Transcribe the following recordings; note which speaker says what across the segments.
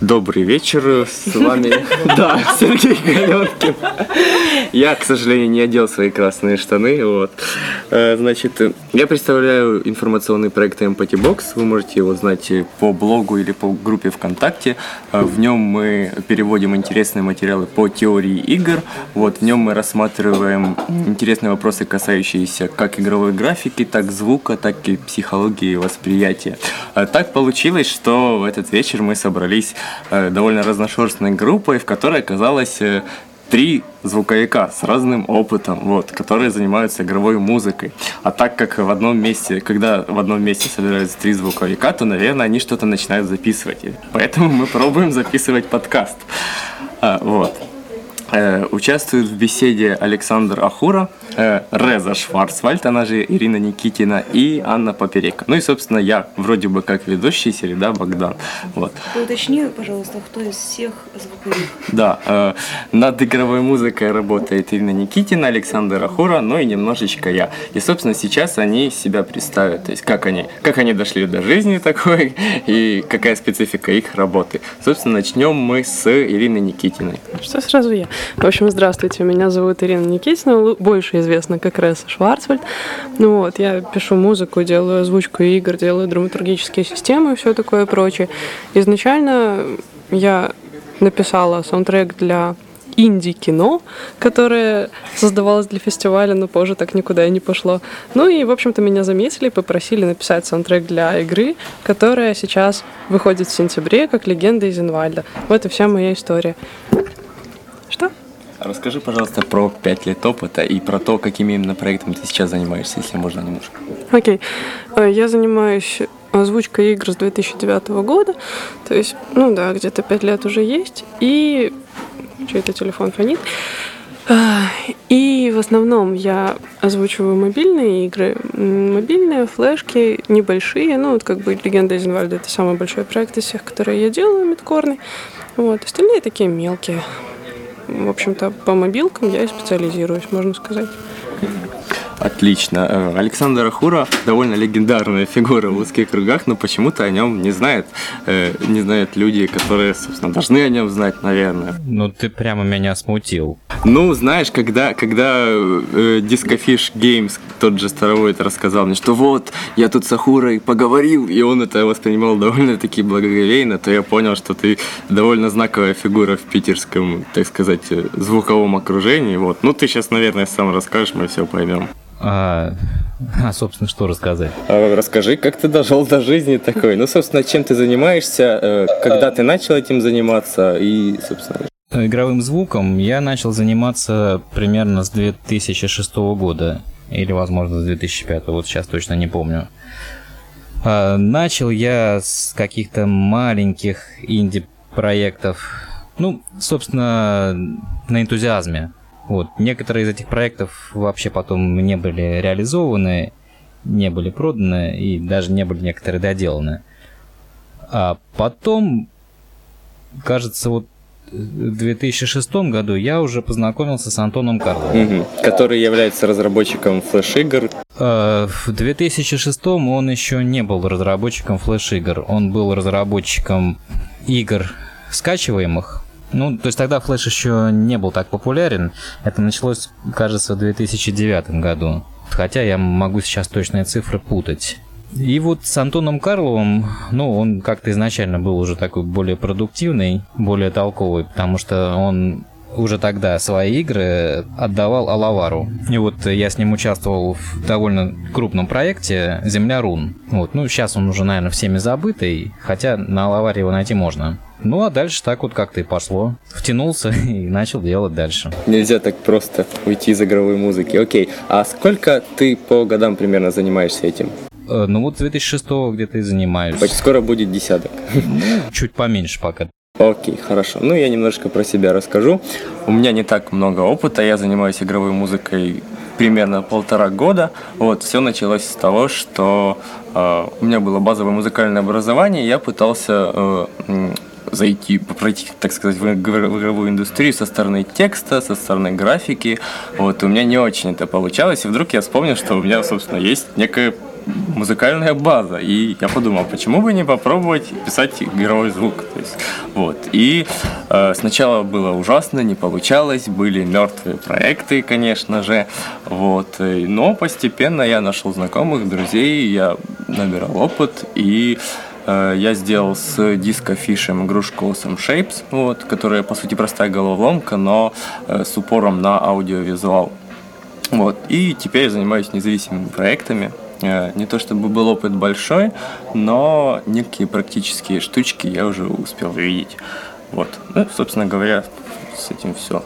Speaker 1: Добрый вечер, с вами, да, Сергей Галенкин. Я, к сожалению, не одел свои красные штаны, вот. Э, значит, я представляю информационный проект Empathy Box, вы можете его знать по блогу или по группе ВКонтакте. Э, в нем мы переводим интересные материалы по теории игр, вот, в нем мы рассматриваем интересные вопросы, касающиеся как игровой графики, так звука, так и психологии восприятия. Э, так получилось, что в этот вечер мы собрались Э, довольно разношерстной группой, в которой оказалось э, три звуковика с разным опытом, вот, которые занимаются игровой музыкой. А так как в одном месте, когда в одном месте собираются три звуковика, то, наверное, они что-то начинают записывать. Поэтому мы пробуем записывать подкаст. А, вот. Э, участвует в беседе Александр Ахура, э, Реза Шварцвальд, она же Ирина Никитина и Анна Поперека. Ну и, собственно, я вроде бы как ведущий, Середа Богдан. Вот.
Speaker 2: Уточни, пожалуйста, кто из всех звуковых?
Speaker 1: Да, э, над игровой музыкой работает Ирина Никитина, Александр Ахура, ну и немножечко я. И, собственно, сейчас они себя представят, то есть как они, как они дошли до жизни такой и какая специфика их работы. Собственно, начнем мы с Ирины Никитиной.
Speaker 3: Что сразу я? В общем, здравствуйте, меня зовут Ирина Никитина, больше известна как Ресса Шварцвальд. Ну вот, я пишу музыку, делаю озвучку игр, делаю драматургические системы и все такое прочее. Изначально я написала саундтрек для инди-кино, которое создавалось для фестиваля, но позже так никуда и не пошло. Ну и, в общем-то, меня заметили попросили написать саундтрек для игры, которая сейчас выходит в сентябре, как «Легенда из Инвальда». Вот и вся моя история.
Speaker 1: Расскажи, пожалуйста, про пять лет опыта и про то, какими именно проектами ты сейчас занимаешься, если можно немножко.
Speaker 3: Окей. Okay. Я занимаюсь озвучкой игр с 2009 года. То есть, ну да, где-то пять лет уже есть. И... Что это телефон фонит? И в основном я озвучиваю мобильные игры. Мобильные, флешки, небольшие. Ну, вот как бы «Легенда из Инвальда» — это самый большой проект из всех, которые я делаю, мидкорный. Вот. Остальные такие мелкие в общем-то, по мобилкам я и специализируюсь, можно сказать.
Speaker 1: Отлично. Э, Александр Ахура довольно легендарная фигура в узких кругах, но почему-то о нем не знают, э, не знают люди, которые, собственно, должны о нем знать, наверное.
Speaker 4: Ну, ты прямо меня смутил.
Speaker 1: Ну, знаешь, когда, когда э, Discofish Games, тот же Старовой, рассказал мне, что вот, я тут с Ахурой поговорил, и он это воспринимал довольно-таки благоговейно, то я понял, что ты довольно знаковая фигура в питерском, так сказать, звуковом окружении. Вот. Ну, ты сейчас, наверное, сам расскажешь, мы все поймем.
Speaker 4: А, а, собственно, что рассказать?
Speaker 1: А, расскажи, как ты дошел до жизни такой. Ну, собственно, чем ты занимаешься, э, когда ты начал этим заниматься и, собственно...
Speaker 4: Игровым звуком я начал заниматься примерно с 2006 года. Или, возможно, с 2005. Вот сейчас точно не помню. А, начал я с каких-то маленьких инди-проектов. Ну, собственно, на энтузиазме. Вот. Некоторые из этих проектов вообще потом не были реализованы, не были проданы и даже не были некоторые доделаны. А потом, кажется, вот в 2006 году я уже познакомился с Антоном Карловым.
Speaker 1: Угу. Который является разработчиком флеш-игр.
Speaker 4: А, в 2006 он еще не был разработчиком флеш-игр. Он был разработчиком игр скачиваемых, ну, то есть тогда флеш еще не был так популярен. Это началось, кажется, в 2009 году. Хотя я могу сейчас точные цифры путать. И вот с Антоном Карловым, ну, он как-то изначально был уже такой более продуктивный, более толковый, потому что он уже тогда свои игры отдавал Алавару. И вот я с ним участвовал в довольно крупном проекте «Земля рун». Вот, ну, сейчас он уже, наверное, всеми забытый, хотя на Алаваре его найти можно. Ну, а дальше так вот как-то и пошло. Втянулся и начал делать дальше.
Speaker 1: Нельзя так просто уйти из игровой музыки. Окей, а сколько ты по годам примерно занимаешься этим?
Speaker 4: Э, ну вот с 2006 где-то и занимаюсь.
Speaker 1: Почти скоро будет десяток.
Speaker 4: Чуть поменьше пока.
Speaker 1: Окей, хорошо. Ну, я немножко про себя расскажу. У меня не так много опыта, я занимаюсь игровой музыкой примерно полтора года. Вот, все началось с того, что э, у меня было базовое музыкальное образование, я пытался э, зайти, пройти, так сказать, в игровую индустрию со стороны текста, со стороны графики. Вот, у меня не очень это получалось, и вдруг я вспомнил, что у меня, собственно, есть некое музыкальная база. И я подумал, почему бы не попробовать писать игровой звук. То есть, вот. И э, сначала было ужасно, не получалось, были мертвые проекты, конечно же. Вот. Но постепенно я нашел знакомых, друзей, я набирал опыт и э, я сделал с дискофишем игрушку Some Shapes, вот, которая, по сути, простая головоломка, но э, с упором на аудиовизуал. Вот. И теперь я занимаюсь независимыми проектами. Э, Не то чтобы был опыт большой, но некие практические штучки я уже успел увидеть. Вот. Ну, собственно говоря, с этим все.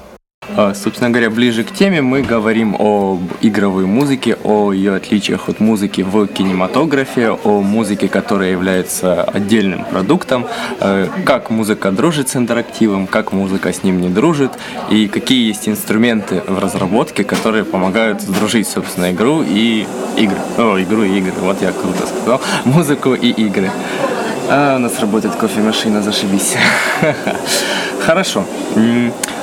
Speaker 1: Собственно говоря, ближе к теме мы говорим об игровой музыке, о ее отличиях от музыки в кинематографе, о музыке, которая является отдельным продуктом, э, как музыка дружит с интерактивом, как музыка с ним не дружит, и какие есть инструменты в разработке, которые помогают сдружить, собственно, игру и игры. О, игру и игры, вот я круто сказал. Музыку и игры. А, у нас работает кофемашина, зашибись. Хорошо.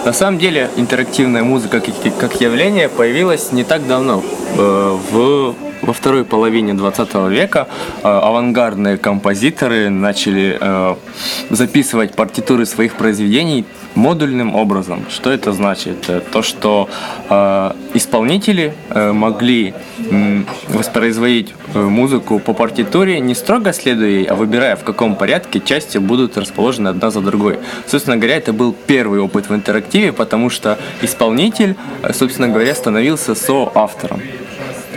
Speaker 1: На самом деле интерактивная музыка как, как явление появилась не так давно. Э, В, во второй половине 20 века э, авангардные композиторы начали э, записывать партитуры своих произведений модульным образом. Что это значит? Э, То, что э, исполнители э, могли м, воспроизводить э, музыку по партитуре, не строго следуя ей, а выбирая, в каком порядке части будут расположены одна за другой. Собственно говоря, это был первый опыт в интерактиве, потому что исполнитель, э, собственно говоря, становился соавтором.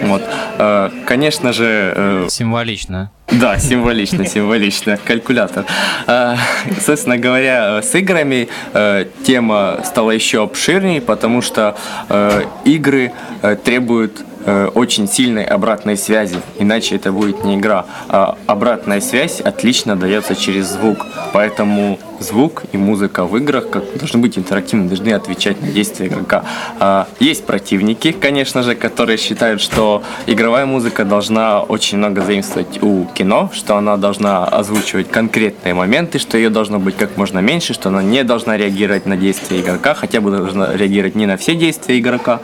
Speaker 1: Вот. Э, Конечно же, э,
Speaker 4: Символично.
Speaker 1: да, символично, символично. Калькулятор. А, Собственно говоря, с играми э, тема стала еще обширнее, потому что э, игры э, требуют э, очень сильной обратной связи, иначе это будет не игра. А обратная связь отлично дается через звук, поэтому звук и музыка в играх как должны быть интерактивны, должны отвечать на действия игрока. А, Есть противники, конечно же, которые считают, что игровая музыка должна очень много заимствовать у кино, что она должна озвучивать конкретные моменты, что ее должно быть как можно меньше, что она не должна реагировать на действия игрока, хотя бы должна реагировать не на все действия игрока.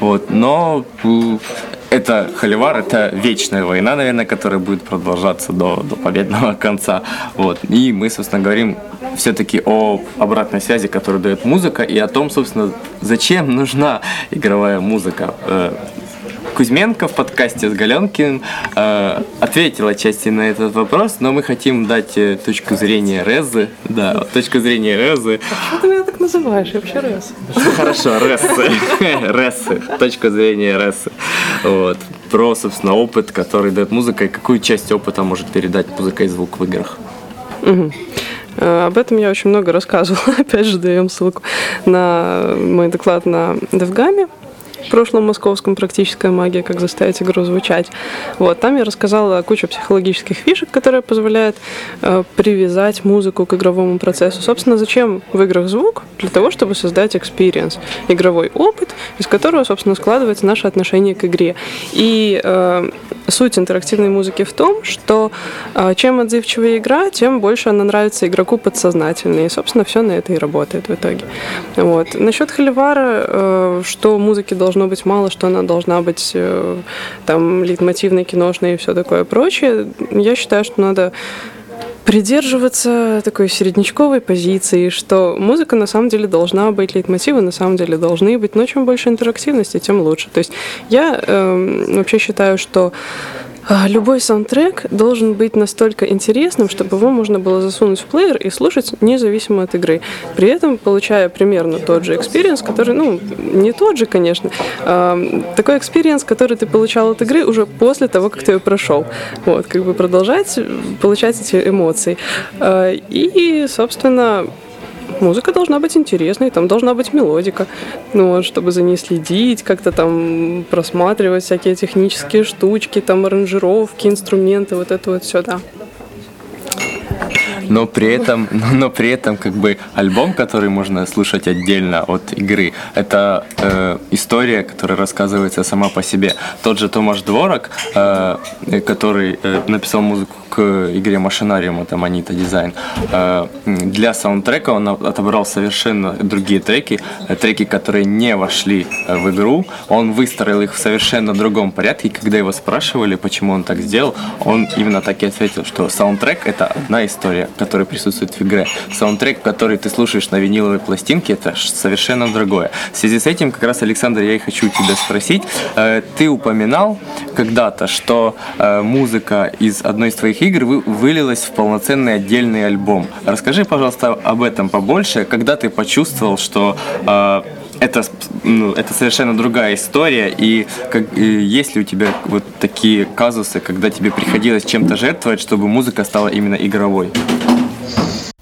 Speaker 1: Вот. Но это холивар, это вечная война, наверное, которая будет продолжаться до, до победного конца. Вот. И мы, собственно, говорим все-таки о обратной связи, которую дает музыка, и о том, собственно, зачем нужна игровая музыка. Кузьменко в подкасте с Галенкиным э, ответил отчасти на этот вопрос, но мы хотим дать э, точку зрения Резы. Да, точку зрения Резы.
Speaker 3: Что ты меня так называешь? Я вообще.
Speaker 1: Ну, Хорошо, Рессы. Рессы. Точка зрения Рессы. Вот. Про, собственно, опыт, который дает музыка, и какую часть опыта может передать музыка и звук в играх.
Speaker 3: Э, Об этом я очень много рассказывала. Опять же, даем ссылку на мой доклад на Девгаме в прошлом московском «Практическая магия. Как заставить игру звучать». Вот, там я рассказала кучу психологических фишек, которые позволяют э, привязать музыку к игровому процессу. Собственно, зачем в играх звук? Для того, чтобы создать experience, игровой опыт, из которого, собственно, складывается наше отношение к игре. И э, суть интерактивной музыки в том, что э, чем отзывчивее игра, тем больше она нравится игроку подсознательно. И, собственно, все на это и работает в итоге. Вот. Насчет Холивара, э, что музыки должно быть мало, что она должна быть э, там лейтмотивной, киношной и все такое прочее, я считаю, что надо придерживаться такой середнячковой позиции, что музыка на самом деле должна быть, лейтмотивы на самом деле должны быть, но чем больше интерактивности, тем лучше. То есть я эм, вообще считаю, что Любой саундтрек должен быть настолько интересным, чтобы его можно было засунуть в плеер и слушать независимо от игры. При этом получая примерно тот же experience, который, ну, не тот же, конечно, а, такой experience, который ты получал от игры уже после того, как ты ее прошел. Вот, как бы продолжать получать эти эмоции. А, И, собственно, музыка должна быть интересной, там должна быть мелодика, ну вот, чтобы за ней следить, как-то там просматривать всякие технические штучки, там аранжировки, инструменты, вот это вот все, да.
Speaker 1: Но при этом, но, но при этом как бы альбом, который можно слушать отдельно от игры, это э, история, которая рассказывается сама по себе. Тот же Томаш Дворок, э, который э, написал музыку к игре Машинариум, это Манита Дизайн, э, для саундтрека он отобрал совершенно другие треки, э, треки, которые не вошли э, в игру. Он выстроил их в совершенно другом порядке, и когда его спрашивали, почему он так сделал, он именно так и ответил, что саундтрек это одна история, которая присутствует в игре. Саундтрек, который ты слушаешь на виниловой пластинке, это совершенно другое. В связи с этим, как раз, Александр, я и хочу тебя спросить. Ты упоминал когда-то, что музыка из одной из твоих игр вы, вылилась в полноценный отдельный альбом. Расскажи, пожалуйста, об этом побольше. Когда ты почувствовал, что э, это, ну, это совершенно другая история, и, как, и есть ли у тебя вот такие казусы, когда тебе приходилось чем-то жертвовать, чтобы музыка стала именно игровой?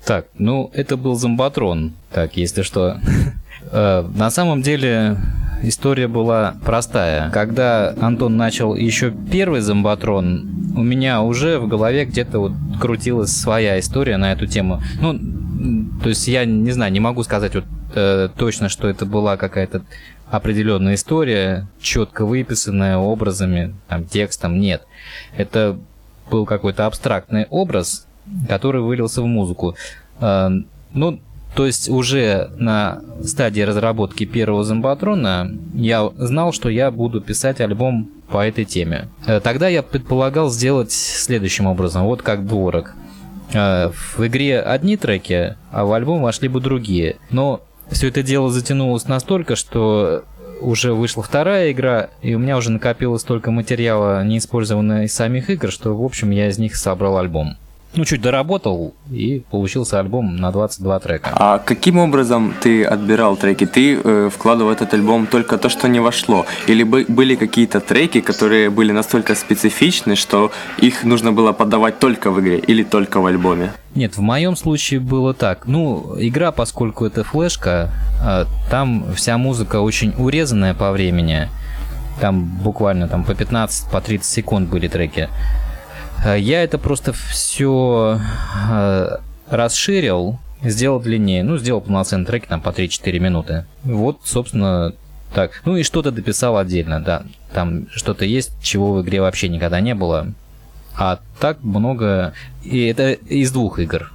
Speaker 4: Так, ну, это был зомбатрон, так, если что. Э, на самом деле, история была простая. Когда Антон начал еще первый зомбатрон, у меня уже в голове где-то вот крутилась своя история на эту тему. Ну, то есть я не знаю, не могу сказать вот э, точно, что это была какая-то определенная история, четко выписанная образами, там, текстом, нет. Это был какой-то абстрактный образ, который вылился в музыку. Э, ну, то есть уже на стадии разработки первого зомбатрона я знал, что я буду писать альбом по этой теме. Э, тогда я предполагал сделать следующим образом, вот как дворок. Э, в игре одни треки, а в альбом вошли бы другие. Но все это дело затянулось настолько, что уже вышла вторая игра, и у меня уже накопилось столько материала, не использованного из самих игр, что, в общем, я из них собрал альбом ну, чуть доработал, и получился альбом на 22 трека.
Speaker 1: А каким образом ты отбирал треки? Ты э, вкладывал в этот альбом только то, что не вошло? Или бы, были какие-то треки, которые были настолько специфичны, что их нужно было подавать только в игре или только в альбоме?
Speaker 4: Нет, в моем случае было так. Ну, игра, поскольку это флешка, э, там вся музыка очень урезанная по времени. Там буквально там по 15, по 30 секунд были треки. Э, я это просто все э, расширил, сделал длиннее. Ну, сделал полноценный трек там по 3-4 минуты. Вот, собственно, так. Ну и что-то дописал отдельно, да. Там что-то есть, чего в игре вообще никогда не было. А так много... И это из двух игр.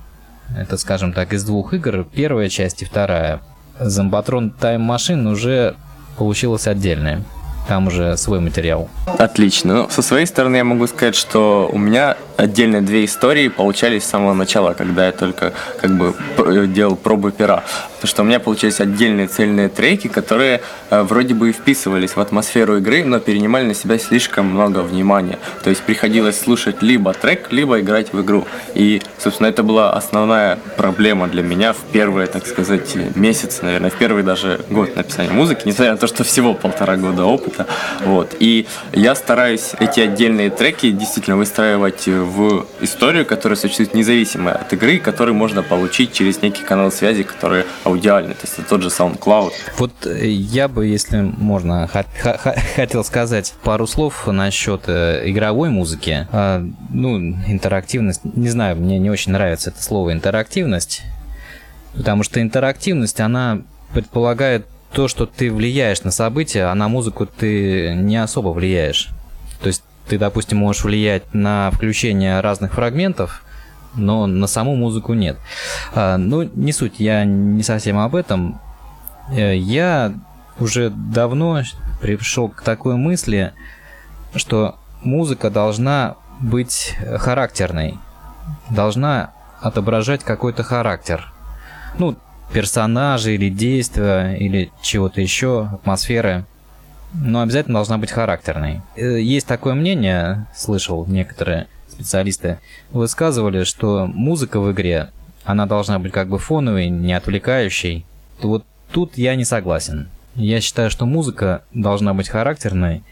Speaker 4: Это, скажем так, из двух игр. Первая часть и вторая. Зомбатрон Time Machine уже получилась отдельная там уже свой материал.
Speaker 1: Отлично. Ну, со своей стороны я могу сказать, что у меня отдельно две истории получались с самого начала, когда я только как бы делал пробы пера. Потому что у меня получились отдельные цельные треки, которые э, вроде бы и вписывались в атмосферу игры, но перенимали на себя слишком много внимания. То есть приходилось слушать либо трек, либо играть в игру. И, собственно, это была основная проблема для меня в первые, так сказать, месяцы, наверное, в первый даже год написания музыки, несмотря на то, что всего полтора года опыта. Вот. И я стараюсь эти отдельные треки действительно выстраивать в историю, которая существует независимо от игры, которую можно получить через некий канал связи, который аудиальный, то есть это тот же SoundCloud.
Speaker 4: Вот э, я бы, если можно, хотел сказать пару слов насчет э, игровой музыки. А, ну, интерактивность, не знаю, мне не очень нравится это слово интерактивность, потому что интерактивность, она предполагает то, что ты влияешь на события, а на музыку ты не особо влияешь. То есть ты, допустим, можешь влиять на включение разных фрагментов, но на саму музыку нет. А, ну, не суть, я не совсем об этом. Э, я уже давно пришел к такой мысли, что музыка должна быть характерной, должна отображать какой-то характер. Ну, персонажи или действия, или чего-то еще, атмосферы но обязательно должна быть характерной. Э, есть такое мнение, слышал некоторые специалисты, высказывали, что музыка в игре, она должна быть как бы фоновой, не отвлекающей. Вот тут я не согласен. Я считаю, что музыка должна быть характерной,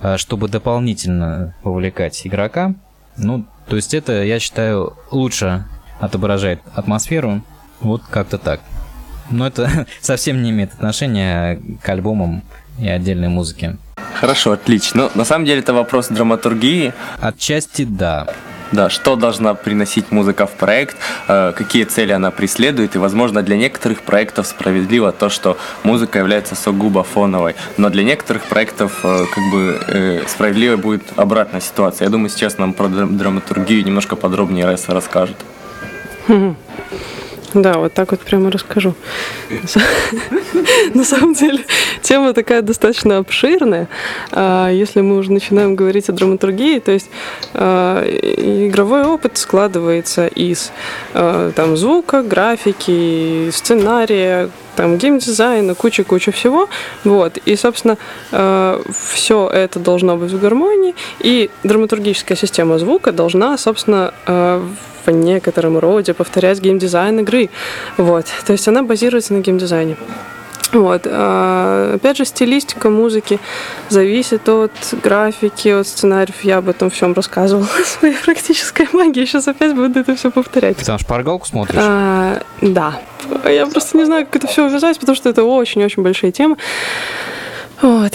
Speaker 4: э, чтобы дополнительно вовлекать игрока. Ну, то есть это, я считаю, лучше отображает атмосферу. Вот как-то так. Но это совсем не имеет отношения к альбомам и отдельной музыки.
Speaker 1: Хорошо, отлично. Но на самом деле это вопрос драматургии.
Speaker 4: Отчасти да.
Speaker 1: Да, что должна приносить музыка в проект, э, какие цели она преследует, и, возможно, для некоторых проектов справедливо то, что музыка является сугубо фоновой, но для некоторых проектов э, как бы э, справедливой будет обратная ситуация. Я думаю, сейчас нам про драм- драматургию немножко подробнее Ресса расскажет.
Speaker 3: Да, вот так вот прямо расскажу. На самом деле, тема такая достаточно обширная. А, Если мы уже начинаем говорить о драматургии, то есть а, игровой опыт складывается из а, там, звука, графики, сценария, там, геймдизайна, куча-куча всего. Вот. И, собственно, все это должно быть в гармонии. И драматургическая система звука должна, собственно, э, в некотором роде повторять геймдизайн игры. Вот. То есть она базируется на геймдизайне. Вот. а, Опять же, стилистика музыки зависит от графики, от сценариев. Я об этом всем рассказывала своей практической магии. Сейчас опять буду это все повторять.
Speaker 4: Ты там шпаргалку смотришь?
Speaker 3: А, да. Я просто не знаю, как это все увязать, потому что это очень-очень большие темы. Вот.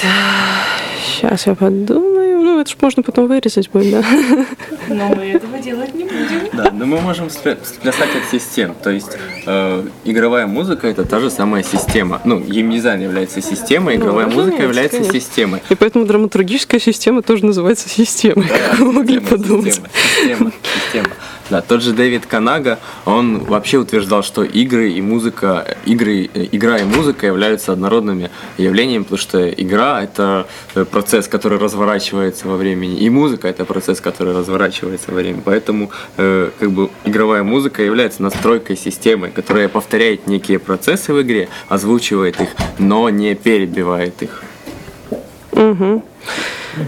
Speaker 3: Сейчас я подумаю. Ну, это ж можно потом вырезать будет, да?
Speaker 2: Но мы этого делать не будем.
Speaker 1: Да, но мы можем спля- сплясать от систем. То есть э, игровая музыка это та же самая система. Ну, геймдизайн является системой, игровая
Speaker 3: Ну,
Speaker 1: музыка является
Speaker 3: конечно.
Speaker 1: системой.
Speaker 3: И поэтому драматургическая система тоже называется системой, как вы могли
Speaker 1: Система,
Speaker 3: подумать.
Speaker 1: Система, система, система. Да, тот же Дэвид Канага, он вообще утверждал, что игры и музыка, игры, э, игра и музыка являются однородными явлениями, потому что игра это э, процесс, который разворачивается во времени, и музыка это процесс, который разворачивается во времени. Поэтому э, как бы игровая музыка является настройкой системы, которая повторяет некие процессы в игре, озвучивает их, но не перебивает их.
Speaker 3: Мгм.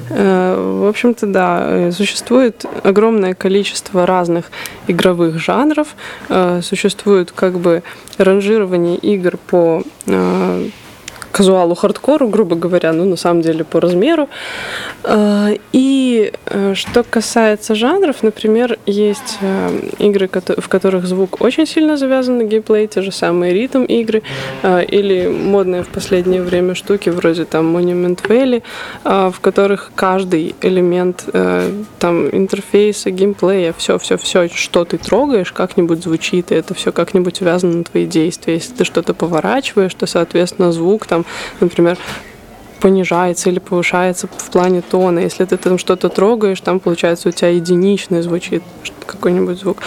Speaker 3: Э, В общем-то, да, э, существует огромное количество разных игровых жанров, э, существует как бы ранжирование игр по казуалу, хардкору, грубо говоря, ну, на самом деле, по размеру. Э, И э, что касается жанров, например, есть э, игры, в которых звук очень сильно завязан на геймплей, те же самые ритм игры, или модные в последнее время штуки вроде там Monument Valley, в которых каждый элемент там интерфейса, геймплея, все, все, все, что ты трогаешь, как-нибудь звучит, и это все как-нибудь связано на твои действия. Если ты что-то поворачиваешь, то, соответственно, звук там, например, понижается или повышается в плане тона. Если ты там что-то трогаешь, там, получается, у тебя единичный звучит какой-нибудь звук.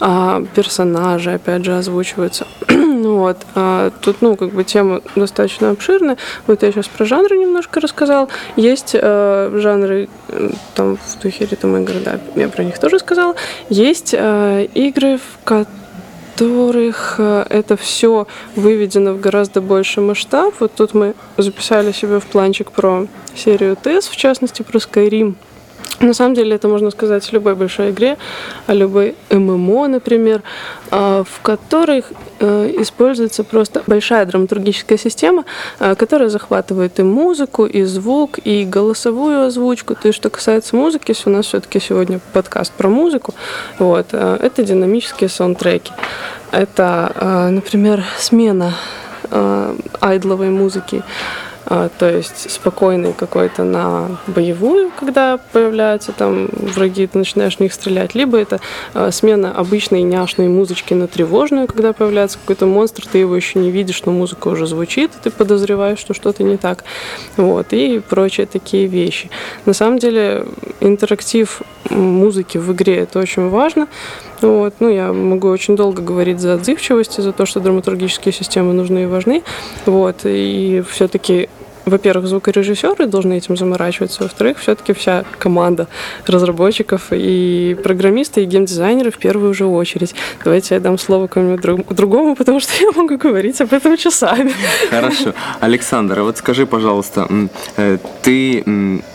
Speaker 3: А персонажи, опять же, озвучиваются. Ну вот. А тут, ну, как бы тема достаточно обширная. Вот я сейчас про жанры немножко рассказал. Есть э, жанры, там, в духе ритм игр, да, я про них тоже сказала. Есть э, игры, в которых э, это все выведено в гораздо больший масштаб. Вот тут мы записали себе в планчик про серию ТС, в частности, про Skyrim. На самом деле это можно сказать о любой большой игре, о любой ММО, например, а, в которых э, используется просто большая драматургическая система, а, которая захватывает и музыку, и звук, и голосовую озвучку. То есть, что касается музыки, у нас все-таки сегодня подкаст про музыку, вот, э, это динамические саундтреки. Это, э, например, смена э, айдловой музыки, а, то есть спокойный какой-то на боевую, когда появляются там враги, ты начинаешь в них стрелять, либо это а, смена обычной няшной музычки на тревожную, когда появляется какой-то монстр, ты его еще не видишь, но музыка уже звучит, и ты подозреваешь, что что-то не так, вот, и прочие такие вещи. На самом деле интерактив музыки в игре это очень важно, вот. Ну, я могу очень долго говорить за отзывчивость, за то, что драматургические системы нужны и важны. Вот. И все-таки во-первых, звукорежиссеры должны этим заморачиваться, во-вторых, все-таки вся команда разработчиков и программисты, и геймдизайнеры в первую же очередь. Давайте я дам слово кому-нибудь друг- другому, потому что я могу говорить об этом часами.
Speaker 1: Хорошо. Александр, а вот скажи, пожалуйста, э, ты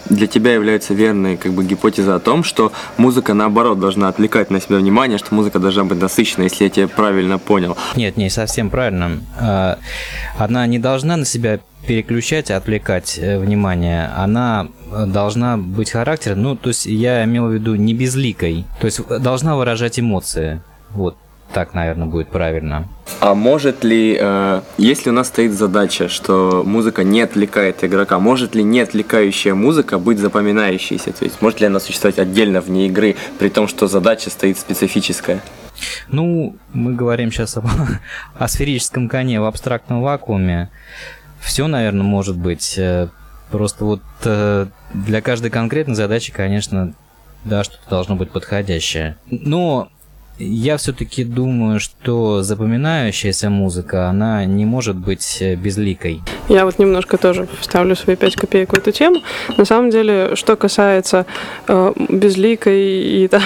Speaker 1: для тебя является верной как бы гипотеза о том, что музыка наоборот должна отвлекать на себя внимание, что музыка должна быть насыщенной, если я тебя правильно понял.
Speaker 4: Нет, не совсем правильно. А, Она не должна на себя переключать, отвлекать э, внимание. Она э, должна быть характером. Ну, то есть я имел в виду не безликой. То есть э, должна выражать эмоции. Вот. так, наверное, будет правильно.
Speaker 1: А может ли, э, если у нас стоит задача, что музыка не отвлекает игрока, может ли не отвлекающая музыка быть запоминающейся? То есть может ли она существовать отдельно вне игры, при том, что задача стоит специфическая?
Speaker 4: Ну, мы говорим сейчас об, о сферическом коне в абстрактном вакууме. Все, наверное, может быть. Э, Просто вот э, для каждой конкретной задачи, конечно, да, что-то должно быть подходящее. Но я все-таки думаю, что запоминающаяся музыка, она не может быть э, безликой.
Speaker 3: Я вот немножко тоже вставлю свои пять копеек в эту тему. На самом деле, что касается э, безликой и там,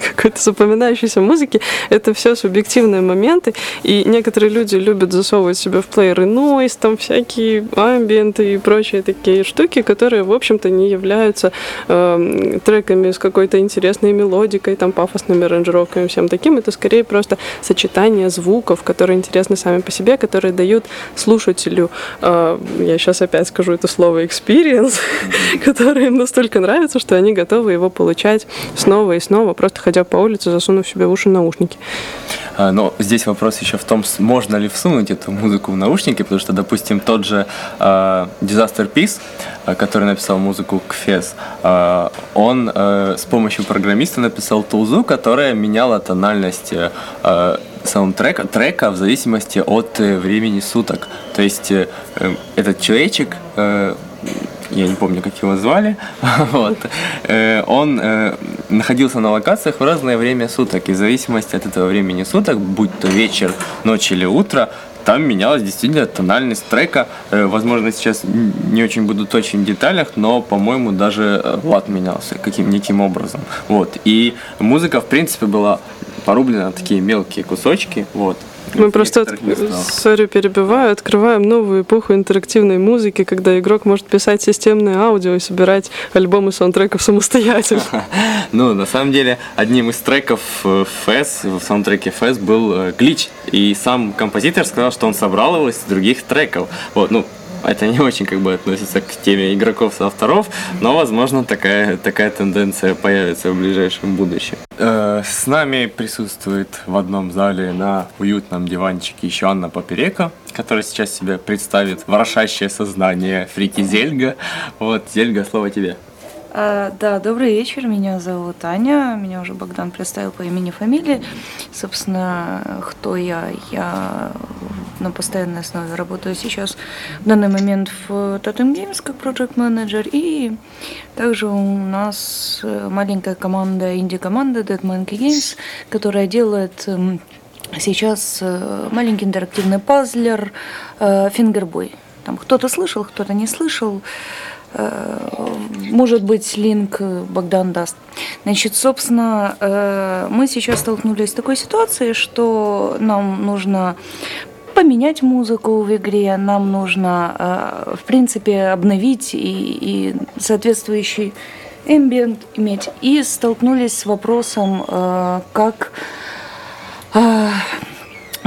Speaker 3: какой-то запоминающейся музыки, это все субъективные моменты. И некоторые люди любят засовывать себе в плееры нойс, там всякие амбиенты и прочие такие штуки, которые, в общем-то, не являются э, треками с какой-то интересной мелодикой, там пафосными аранжировками, всем таким. Это скорее просто сочетание звуков, которые интересны сами по себе, которые дают слушателю э, я сейчас опять скажу это слово experience, который им настолько нравится, что они готовы его получать снова и снова, просто ходя по улице, засунув себе в уши наушники.
Speaker 1: А, но здесь вопрос еще в том, можно ли всунуть эту музыку в наушники, потому что, допустим, тот же uh, Disaster Peace, который написал музыку к Фес, uh, он uh, с помощью программиста написал тулзу, которая меняла тональность саундтрека трека в зависимости от э, времени суток. То есть э, э, этот человечек, я не помню, как его звали, вот, он находился на локациях в разное время суток. И в зависимости от этого времени суток, будь то вечер, ночь или утро, там менялась действительно тональность трека. Возможно, сейчас не очень буду точен в деталях, но, по-моему, даже лад менялся каким неким образом. Вот. И музыка, в принципе, была порублено на такие мелкие кусочки. Вот.
Speaker 3: Мы просто, сори, перебиваю, открываем новую эпоху интерактивной музыки, когда игрок может писать системное аудио и собирать альбомы саундтреков самостоятельно.
Speaker 1: Ну, на самом деле, одним из треков FES, в саундтреке FES был э, глич, и сам композитор сказал, что он собрал его из других треков. Вот, ну, это не очень как бы относится к теме игроков-авторов, но, возможно, такая, такая тенденция появится в ближайшем будущем. Э, с нами присутствует в одном зале на уютном диванчике еще Анна Поперека, которая сейчас себе представит ворошащее сознание Фрики Зельга. Вот, Зельга, слово тебе.
Speaker 2: А, да, добрый вечер, меня зовут Аня, меня уже Богдан представил по имени фамилии. Собственно, кто я? Я на постоянной основе работаю сейчас в данный момент в Totem Games как проект менеджер и также у нас маленькая команда, инди-команда Dead Monkey Games, которая делает эм, сейчас э, маленький интерактивный пазлер Fingerboy. Э, Там кто-то слышал, кто-то не слышал. Э, может быть, линк Богдан даст. Значит, собственно, э, мы сейчас столкнулись с такой ситуацией, что нам нужно поменять музыку в игре, нам нужно, э, в принципе, обновить и, и соответствующий эмбиент иметь. И столкнулись с вопросом, как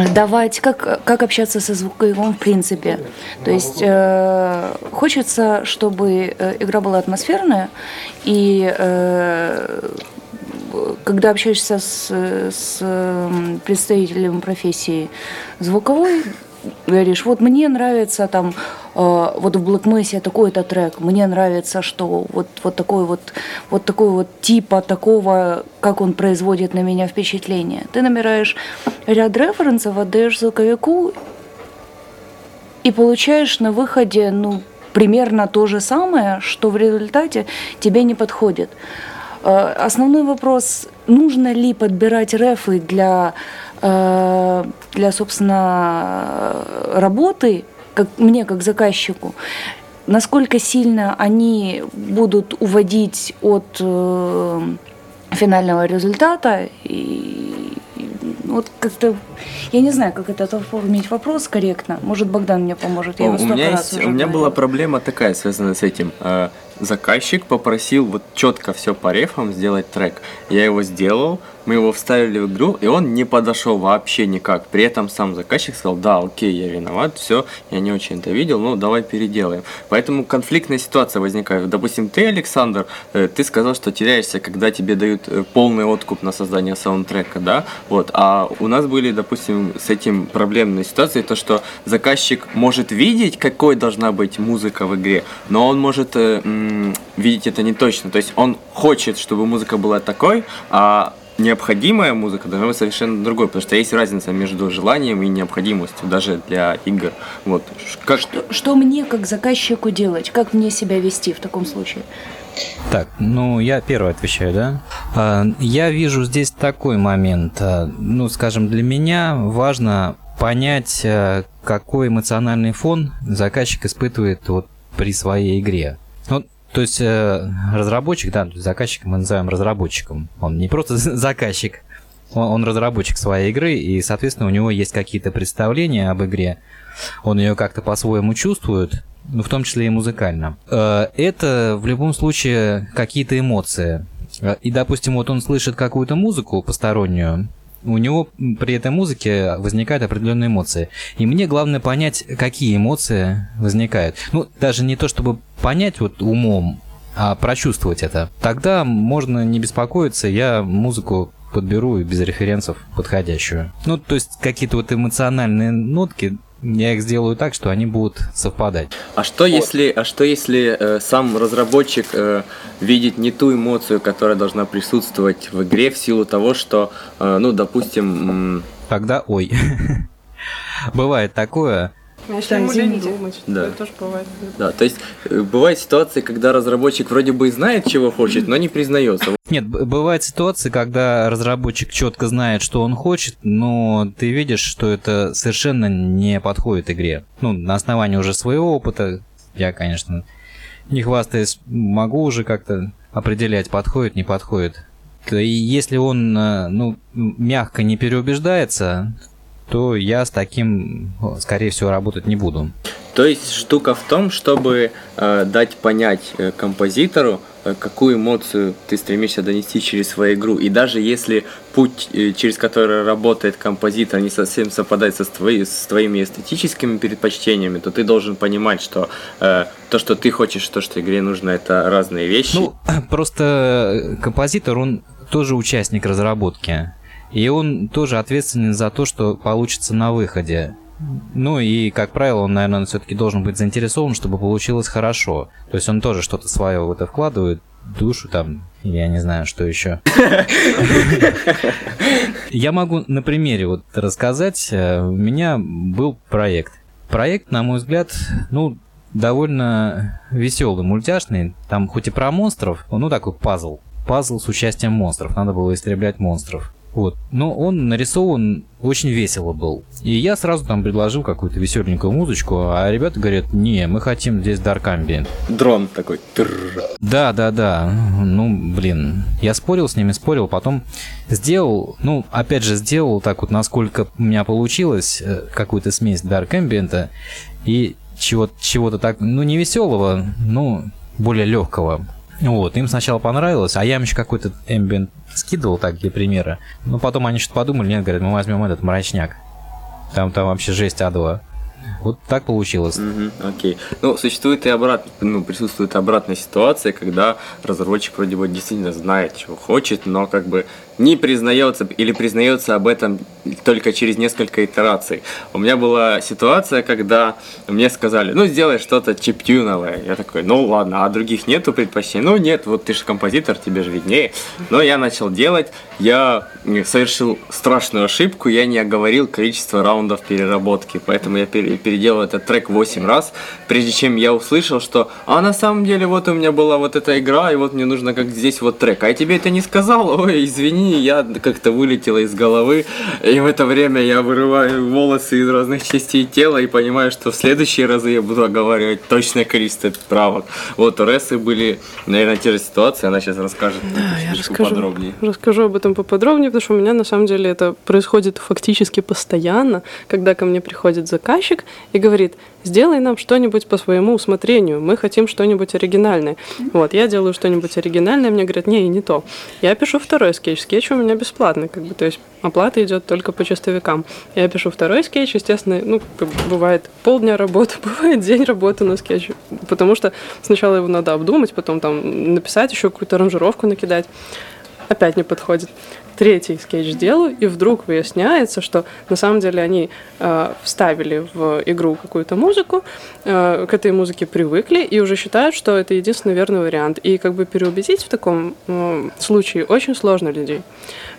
Speaker 2: давать, как, как общаться со звуковым в принципе. То есть э, хочется, чтобы э, игра была атмосферная, и э, когда общаешься с, с представителем профессии звуковой, говоришь, вот мне нравится там, э, вот в Mesa такой-то трек, мне нравится, что вот, вот такой вот, вот такой вот типа такого, как он производит на меня впечатление. Ты набираешь ряд референсов, отдаешь звуковику и получаешь на выходе, ну, примерно то же самое, что в результате тебе не подходит. Э, основной вопрос, нужно ли подбирать рефы для для, собственно, работы, как мне как заказчику, насколько сильно они будут уводить от э, финального результата и вот как-то я не знаю, как это оформить вопрос корректно. Может, Богдан мне поможет. Я
Speaker 1: у, меня есть, у меня была проблема такая, связанная с этим. Э, заказчик попросил вот четко все по рефам сделать трек. Я его сделал, мы его вставили в игру, и он не подошел вообще никак. При этом сам заказчик сказал, да, окей, я виноват, все, я не очень это видел, ну давай переделаем. Поэтому конфликтная ситуация возникает. Допустим, ты, Александр, э, ты сказал, что теряешься, когда тебе дают э, полный откуп на создание саундтрека, да? Вот. А у нас были, допустим, с этим проблемные ситуации, то, что заказчик может видеть, какой должна быть музыка в игре, но он может э, м, видеть это не точно. То есть он хочет, чтобы музыка была такой, а необходимая музыка должна быть совершенно другой, потому что есть разница между желанием и необходимостью, даже для игр. Вот. Как...
Speaker 2: Что, что мне как заказчику делать? Как мне себя вести в таком случае?
Speaker 4: Так, ну я первый отвечаю, да? А, Я вижу здесь такой момент. А, Ну, скажем, для меня важно понять, а, какой эмоциональный фон заказчик испытывает вот при своей игре. Ну, то есть э, разработчик, да, заказчика мы называем разработчиком. Он не просто заказчик, он, он разработчик своей игры, и, соответственно, у него есть какие-то представления об игре. Он ее как-то по-своему чувствует, ну, в том числе и музыкально. Э, Это в любом случае какие-то эмоции. Э, И, допустим, вот он слышит какую-то музыку постороннюю, у него при этой музыке возникают определенные эмоции. И мне главное понять, какие эмоции возникают. Ну, даже не то, чтобы понять вот умом, а прочувствовать это. Тогда можно не беспокоиться, я музыку подберу без референсов подходящую. Ну, то есть какие-то вот эмоциональные нотки, я их сделаю так, что они будут совпадать.
Speaker 1: А что если, а что если э, сам разработчик э, видит не ту эмоцию, которая должна присутствовать в игре в силу того, что, э, ну, допустим, м,
Speaker 4: Тогда ой. Бывает такое.
Speaker 3: А Если
Speaker 2: Да,
Speaker 3: ему лень думать,
Speaker 1: Да.
Speaker 3: это тоже бывает.
Speaker 1: да, то есть э, бывают ситуации, когда разработчик вроде бы и знает, чего хочет, но не признается.
Speaker 4: Нет, б- бывает ситуация, когда разработчик четко знает, что он хочет, но ты видишь, что это совершенно не подходит игре. Ну, на основании уже своего опыта, я, конечно, не хвастаясь, могу уже как-то определять, подходит, не подходит. То И если он, э, ну, мягко не переубеждается, то я с таким, скорее всего, работать не буду.
Speaker 1: То есть штука в том, чтобы э, дать понять э, композитору, э, какую эмоцию ты стремишься донести через свою игру. И даже если путь, э, через который работает композитор, не совсем совпадает со твои- с твоими эстетическими предпочтениями, то ты должен понимать, что э, то, что ты хочешь, то, что игре нужно, это разные вещи.
Speaker 4: Ну, просто композитор, он тоже участник разработки. И он тоже ответственен за то, что получится на выходе. Ну и, как правило, он, наверное, все-таки должен быть заинтересован, чтобы получилось хорошо. То есть он тоже что-то свое в это вкладывает, душу там, я не знаю, что еще. Я могу на примере вот рассказать. Э, У меня был проект. Проект, на мой взгляд, ну, довольно веселый, мультяшный. Там хоть и про монстров, ну, такой пазл. Пазл с участием монстров. Надо было истреблять монстров. Вот. Но он нарисован очень весело был. И я сразу там предложил какую-то веселенькую музычку, а ребята говорят, не, мы хотим здесь Dark Ambient.
Speaker 1: Дрон такой.
Speaker 4: Да, да, да. Ну, блин. Я спорил с ними, спорил, потом сделал, ну, опять же, сделал так вот, насколько у меня получилось, э, какую-то смесь Dark Ambient и чего-то, чего-то так, ну, не веселого, ну, более легкого. Вот, им сначала понравилось, а я им еще какой-то ambient скидывал так для примера. Но потом они что-то подумали, нет, говорят, мы возьмем этот мрачняк. Там, там вообще жесть адова. Вот так получилось.
Speaker 1: Мгм, окей. Ну, существует и обратно, ну, присутствует обратная ситуация, когда разработчик вроде бы действительно знает, чего хочет, но как бы не признается или признается об этом только через несколько итераций. У меня была ситуация, когда мне сказали, ну, сделай что-то чиптюновое. Я такой, ну, ладно, а других нету предпочтений? Ну, нет, вот ты же композитор, тебе же виднее. Но я начал делать, я совершил страшную ошибку, я не оговорил количество раундов переработки, поэтому я пере- переделал этот трек 8 раз, прежде чем я услышал, что, а на самом деле вот у меня была вот эта игра, и вот мне нужно как здесь вот трек, а я тебе это не сказал, ой, извини, я как-то вылетела из головы, и в это время я вырываю волосы из разных частей тела и понимаю, что в следующие разы я буду оговаривать точное количество правок. Вот у Ресы были, наверное, те же ситуации, она сейчас расскажет
Speaker 3: Да, я расскажу,
Speaker 1: подробнее.
Speaker 3: расскажу об этом поподробнее, потому что у меня на самом деле это происходит фактически постоянно, когда ко мне приходит заказчик и говорит, сделай нам что-нибудь по своему усмотрению, мы хотим что-нибудь оригинальное. Вот, я делаю что-нибудь оригинальное, мне говорят, не, и не то. Я пишу второй скетч, скетч у меня бесплатный, как бы, то есть оплата идет только по чистовикам. Я пишу второй скетч, естественно, ну, бывает полдня работы, бывает день работы на скетче, потому что сначала его надо обдумать, потом там написать еще какую-то аранжировку накидать опять не подходит. Третий скетч делаю, и вдруг выясняется, что на самом деле они э, вставили в игру какую-то музыку, э, к этой музыке привыкли и уже считают, что это единственный верный вариант. И как бы переубедить в таком э, случае очень сложно людей.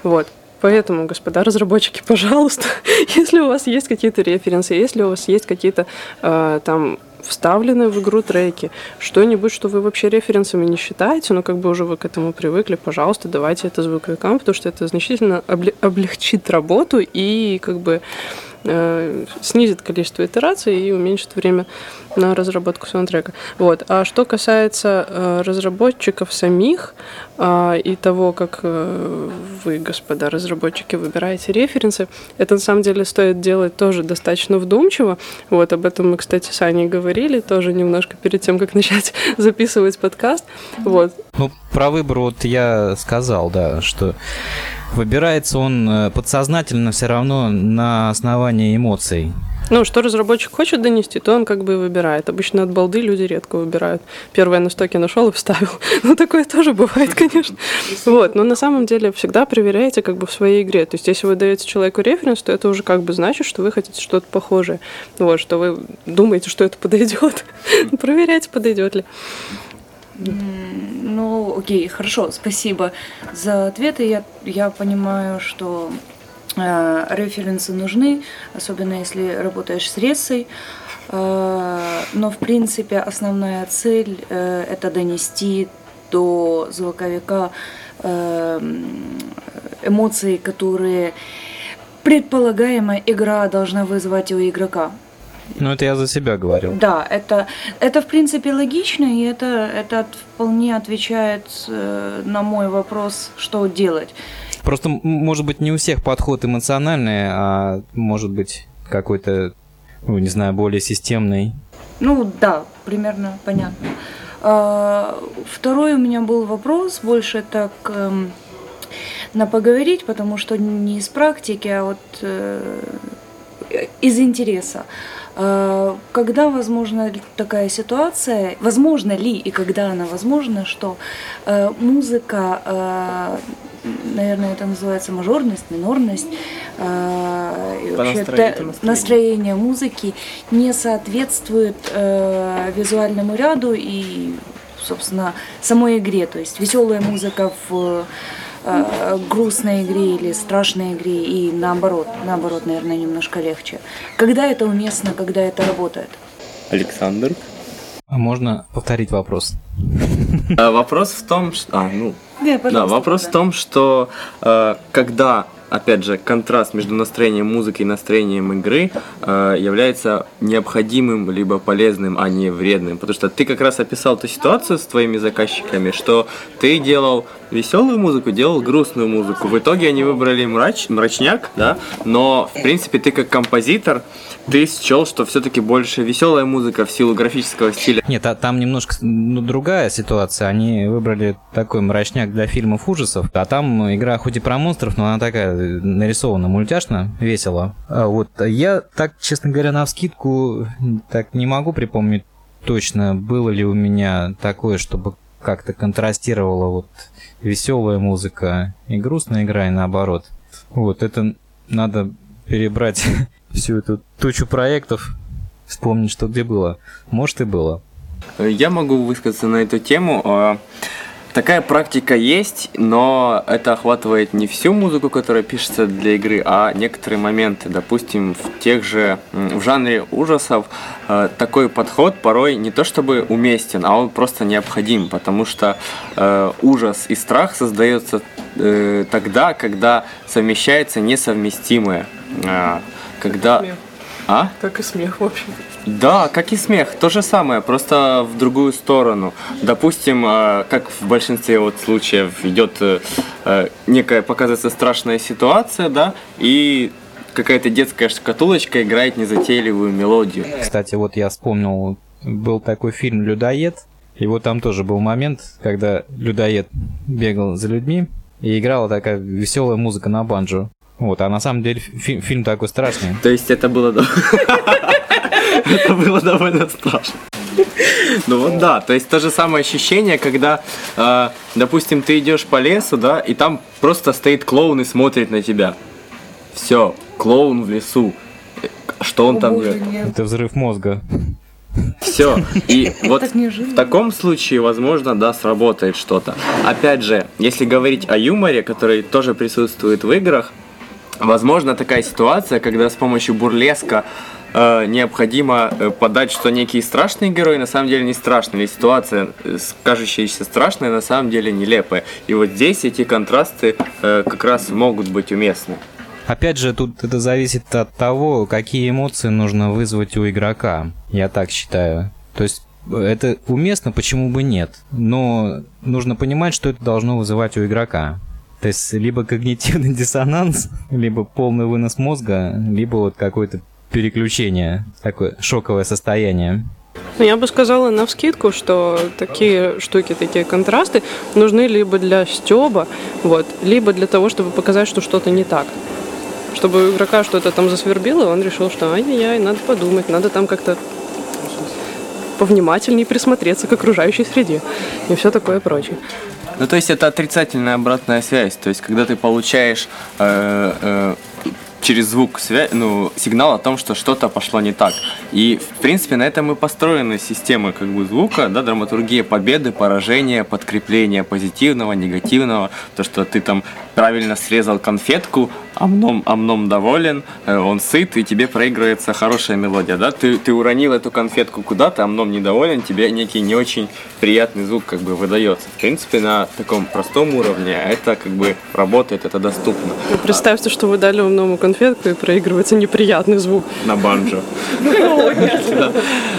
Speaker 3: Вот. Поэтому, господа разработчики, пожалуйста, если у вас есть какие-то референсы, если у вас есть какие-то э, там вставлены в игру треки, что-нибудь, что вы вообще референсами не считаете, но как бы уже вы к этому привыкли, пожалуйста, давайте это звуковикам, потому что это значительно облегчит работу и как бы Э, снизит количество итераций и уменьшит время на разработку саундтрека. Вот. А что касается э, разработчиков самих э, и того, как э, вы, господа разработчики, выбираете референсы, это на самом деле стоит делать тоже достаточно вдумчиво. Вот об этом мы, кстати, с Аней говорили тоже немножко перед тем, как начать записывать подкаст. Вот.
Speaker 4: Ну, про выбор вот я сказал, да, что Выбирается он э, подсознательно все равно на основании эмоций.
Speaker 3: Ну, что разработчик хочет донести, то он как бы выбирает. Обычно от балды люди редко выбирают. Первое на стоке нашел и вставил. Ну, такое тоже бывает, конечно. Вот, но на самом деле всегда проверяйте как бы в своей игре. То есть, если вы даете человеку референс, то это уже как бы значит, что вы хотите что-то похожее. Вот, что вы думаете, что это подойдет. Проверяйте, подойдет ли.
Speaker 2: Ну, окей, хорошо, спасибо за ответы. Я, я понимаю, что референсы нужны, особенно если работаешь с ресой. Э, но, в принципе, основная цель э, это донести до звуковика э, эмоции, которые предполагаемо игра должна вызвать у игрока.
Speaker 4: Ну, это я за себя говорил.
Speaker 2: Да, это, это в принципе логично, и это, это вполне отвечает э, на мой вопрос, что делать.
Speaker 4: Просто, может быть, не у всех подход эмоциональный, а может быть какой-то, ну, не знаю, более системный.
Speaker 2: Ну, да, примерно понятно. А, второй у меня был вопрос, больше так э, на поговорить, потому что не из практики, а вот э, из интереса. Э, когда возможна такая ситуация, возможно ли и когда она возможна, что э, музыка, э, наверное, это называется мажорность, минорность, и вообще настроение. настроение музыки не соответствует визуальному ряду и, собственно, самой игре. То есть веселая музыка в э, грустной игре или страшной игре, и наоборот, наоборот, наверное, немножко легче. Когда это уместно, когда это работает?
Speaker 1: Александр?
Speaker 4: А можно повторить вопрос?
Speaker 1: А, вопрос в том, что... А, ну... Да, вопрос в том, что э, когда опять же, контраст между настроением музыки и настроением игры э, является необходимым либо полезным, а не вредным. Потому что ты как раз описал ту ситуацию с твоими заказчиками, что ты делал веселую музыку, делал грустную музыку. В итоге они выбрали мрач, мрачняк, да, но в принципе ты как композитор, ты счел, что все-таки больше веселая музыка в силу графического стиля.
Speaker 4: Нет, а там немножко ну, другая ситуация. Они выбрали такой мрачняк для фильмов ужасов, а там игра хоть и про монстров, но она такая нарисована мультяшно, весело. А вот я так, честно говоря, на вскидку так не могу припомнить точно, было ли у меня такое, чтобы как-то контрастировала вот веселая музыка и грустная игра, и наоборот. Вот, это надо перебрать всю эту тучу проектов, вспомнить, что где было. Может и было.
Speaker 1: Я могу высказаться на эту тему. А, Такая практика есть, но это охватывает не всю музыку, которая пишется для игры, а некоторые моменты. Допустим, в тех же, в жанре ужасов э, такой подход порой не то чтобы уместен, а он просто необходим, потому что э, ужас и страх создается э, тогда, когда совмещается несовместимое. Когда...
Speaker 3: А? Как и смех, в общем.
Speaker 1: Да, как и смех. То же самое, просто в другую сторону. Допустим, э, как в большинстве вот случаев идет э, э, некая, показывается страшная ситуация, да, и какая-то детская шкатулочка играет незатейливую мелодию.
Speaker 4: Кстати, вот я вспомнил, был такой фильм «Людоед», и вот там тоже был момент, когда людоед бегал за людьми, и играла такая веселая музыка на банджо. Вот, а на самом деле фи- фильм такой страшный.
Speaker 1: То есть это было... Это было довольно страшно. Ну вот да, то есть то же самое ощущение, когда, э, допустим, ты идешь по лесу, да, и там просто стоит клоун и смотрит на тебя. Все, клоун в лесу. Э, Что он там делает?
Speaker 4: Это взрыв мозга.
Speaker 1: Все. И вот в таком случае, возможно, да, сработает что-то. Опять же, если говорить о юморе, который тоже присутствует в играх, возможно такая ситуация, когда с помощью бурлеска э, необходимо э, подать, что некий страшный герой на самом деле не страшный, или ситуация, э, кажущаяся страшной, на самом деле нелепая. И вот здесь эти контрасты э, как раз могут быть уместны.
Speaker 4: Опять же, тут это зависит от того, какие эмоции нужно вызвать у игрока. Я так считаю. То есть э, это уместно, почему бы нет. Но нужно понимать, что это должно вызывать у игрока. То есть либо когнитивный диссонанс, либо полный вынос мозга, либо вот какое-то переключение, такое шоковое состояние.
Speaker 3: Ну, Я бы сказала на вскидку, что такие штуки, такие контрасты нужны либо для стеба, вот, либо для того, чтобы показать, что что-то не так. Чтобы у игрока что-то там засвербило, он решил, что ай-яй-яй, надо подумать, надо там как-то повнимательнее присмотреться к окружающей среде и все такое прочее.
Speaker 1: Ну, то есть это отрицательная обратная связь. То есть, когда ты получаешь э, э, через звук свя- ну, сигнал о том, что что-то пошло не так. И, в принципе, на этом и построены системы как бы звука, да, драматургия победы, поражения, подкрепления позитивного, негативного. То, что ты там правильно срезал конфетку, омном, омном доволен, э, он сыт, и тебе проигрывается хорошая мелодия, да? Ты, ты уронил эту конфетку куда-то, омном недоволен, тебе некий не очень приятный звук как бы выдается. В принципе, на таком простом уровне это как бы работает, это доступно
Speaker 3: Ну, Представьте, что вы дали умному конфетку и проигрывается неприятный звук.
Speaker 1: на банджо.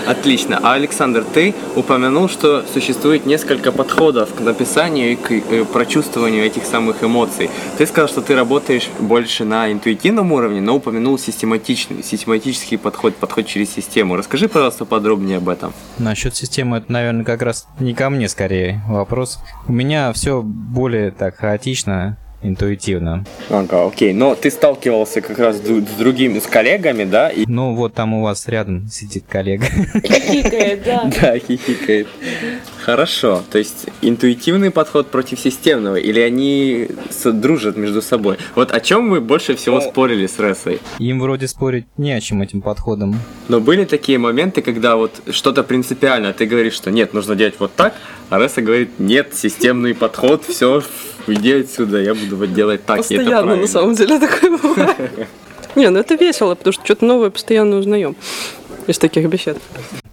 Speaker 1: Отлично. А Александр, ты упомянул, что существует несколько подходов к написанию и к э, прочувствованию этих самых эмоций. Ты сказал, что ты работаешь больше на интуитивном уровне, но упомянул систематичный, систематический подход, подход через систему. Расскажи, пожалуйста, подробнее об этом.
Speaker 4: Насчет системы, это, наверное, как раз не ко мне скорее вопрос. У меня все более так хаотично, интуитивно.
Speaker 1: Ага, окей. Но ты сталкивался как раз с другими, с коллегами, да? И...
Speaker 4: Ну, вот там у вас рядом сидит коллега.
Speaker 2: Хихикает, да.
Speaker 1: Да, хихикает. Хорошо. То есть интуитивный подход против системного, или они дружат между собой? Вот о чем вы больше всего спорили с Ресой?
Speaker 4: Им вроде спорить не о чем этим подходом.
Speaker 1: Но были такие моменты, когда вот что-то принципиально, ты говоришь, что нет, нужно делать вот так, а Реса говорит, нет, системный подход, все, иди отсюда, я буду вот делать так, и это
Speaker 3: Постоянно,
Speaker 1: правильно.
Speaker 3: на самом деле, такое бывает. Не, ну это весело, потому что что-то новое постоянно узнаем из таких бесед.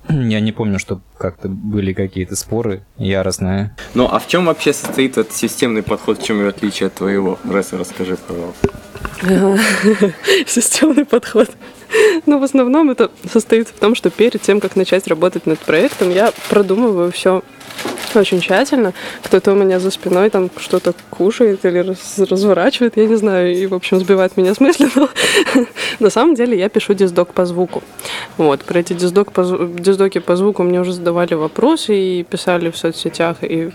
Speaker 4: Я не помню, что как-то были какие-то споры яростные.
Speaker 1: Ну, а в чем вообще состоит этот системный подход, в чем его отличие от твоего? Реса, расскажи, пожалуйста.
Speaker 3: Системный подход. Ну, в основном это состоит в том, что перед тем, как начать работать над проектом, я продумываю все очень тщательно. Кто-то у меня за спиной там что-то кушает или раз- разворачивает, я не знаю, и, в общем, сбивает меня с мысли. Но на самом деле я пишу диздок по звуку. Вот, про эти диздок по, диздоки по звуку мне уже задавали вопросы и писали в соцсетях, и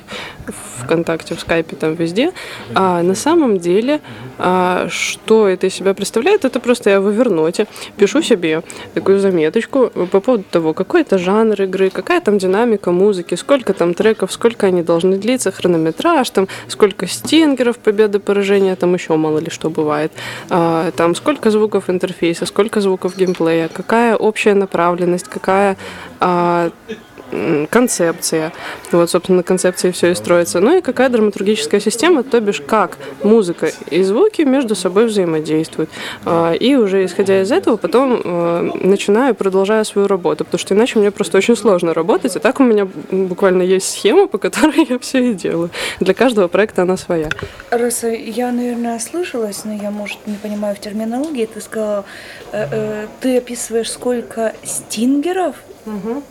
Speaker 3: ВКонтакте, в Скайпе, там везде. А на самом деле, а, что это из себя представляет, это просто я в Эверноте пишу себе такую заметочку по поводу того, какой это жанр игры, какая там динамика музыки, сколько там треков, сколько они должны длиться, хронометраж, там сколько стингеров, победы, поражения, там еще мало ли что бывает, А, там сколько звуков интерфейса, сколько звуков геймплея, какая общая направленность, какая а, концепция. Вот, собственно, на концепции все и строится. Ну и какая драматургическая система, то бишь как музыка и звуки между собой взаимодействуют. А, И уже исходя из этого, потом э, начинаю, продолжаю свою работу, потому что иначе мне просто очень сложно работать. И так у меня буквально есть схема, по которой я все и делаю. Для каждого проекта она своя.
Speaker 2: Раса, я, наверное, ослышалась, но я, может, не понимаю в терминологии. Ты сказала, э, э, ты описываешь, сколько стингеров?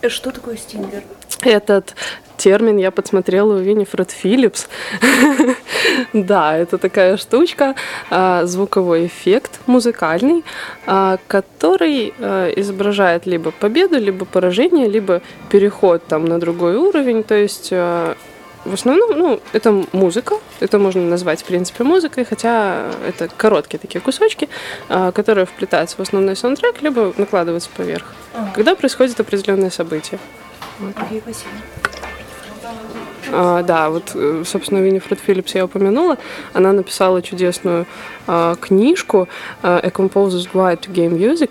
Speaker 2: Э, Что такое стингер?
Speaker 3: Этот термин я подсмотрела у Винифред Филлипс. Да, это такая штучка, а, звуковой эффект музыкальный, а, который а, изображает либо победу, либо поражение, либо переход там на другой уровень. То есть в основном, ну, это музыка, это можно назвать, в принципе, музыкой, хотя это короткие такие кусочки, а, которые вплетаются в основной саундтрек, либо накладываются поверх, когда происходит определенное событие.
Speaker 2: Окей, спасибо.
Speaker 3: А, да, вот, э, собственно, Виннифред Филлипс я упомянула. Она написала чудесную а, книжку а, «A Composer's Guide to Game Music»,